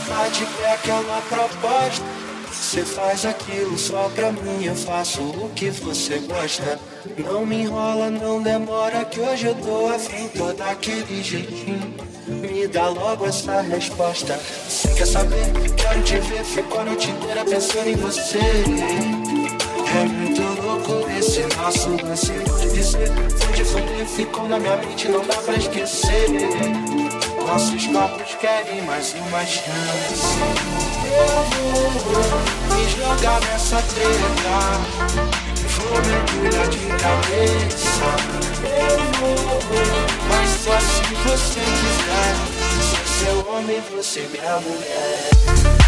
tá de pé aquela proposta. Você faz aquilo só pra mim, eu faço o que você gosta. Não me enrola, não demora, que hoje eu tô afim, tô daquele jeitinho. Me dá logo essa resposta. Você quer saber? Quero te ver, fico a noite inteira pensando em você. É muito louco esse nosso lance, vou te dizer. Foi de fuder, ficou na minha mente, não dá pra esquecer. Nossos corpos querem mais uma chance. Eu vou me jogar nessa treta. Vou mergulhar de cabeça. Eu vou, mas só se você quiser. Sou seu homem, você minha mulher.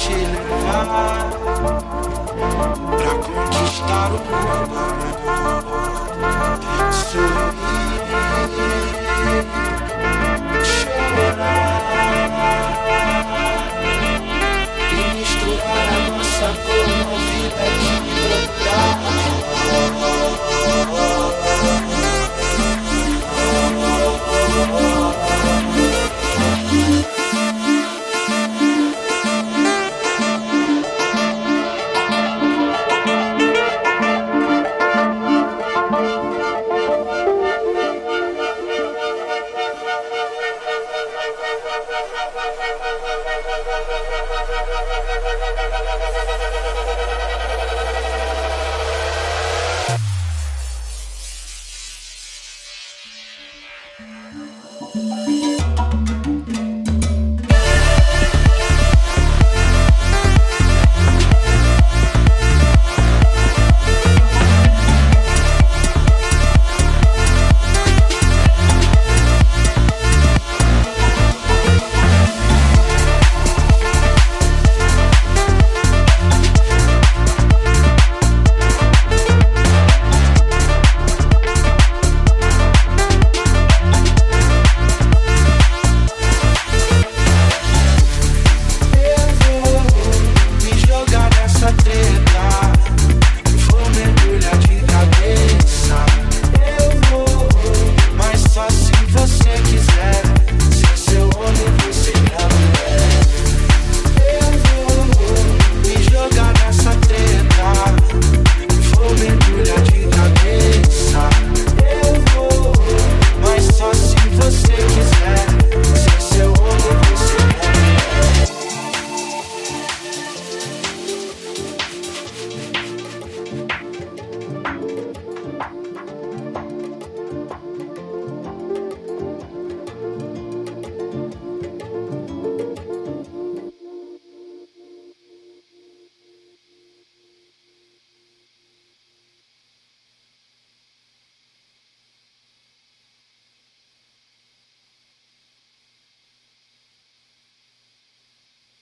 Te levar pra conquistar o mundo. ¡Gracias!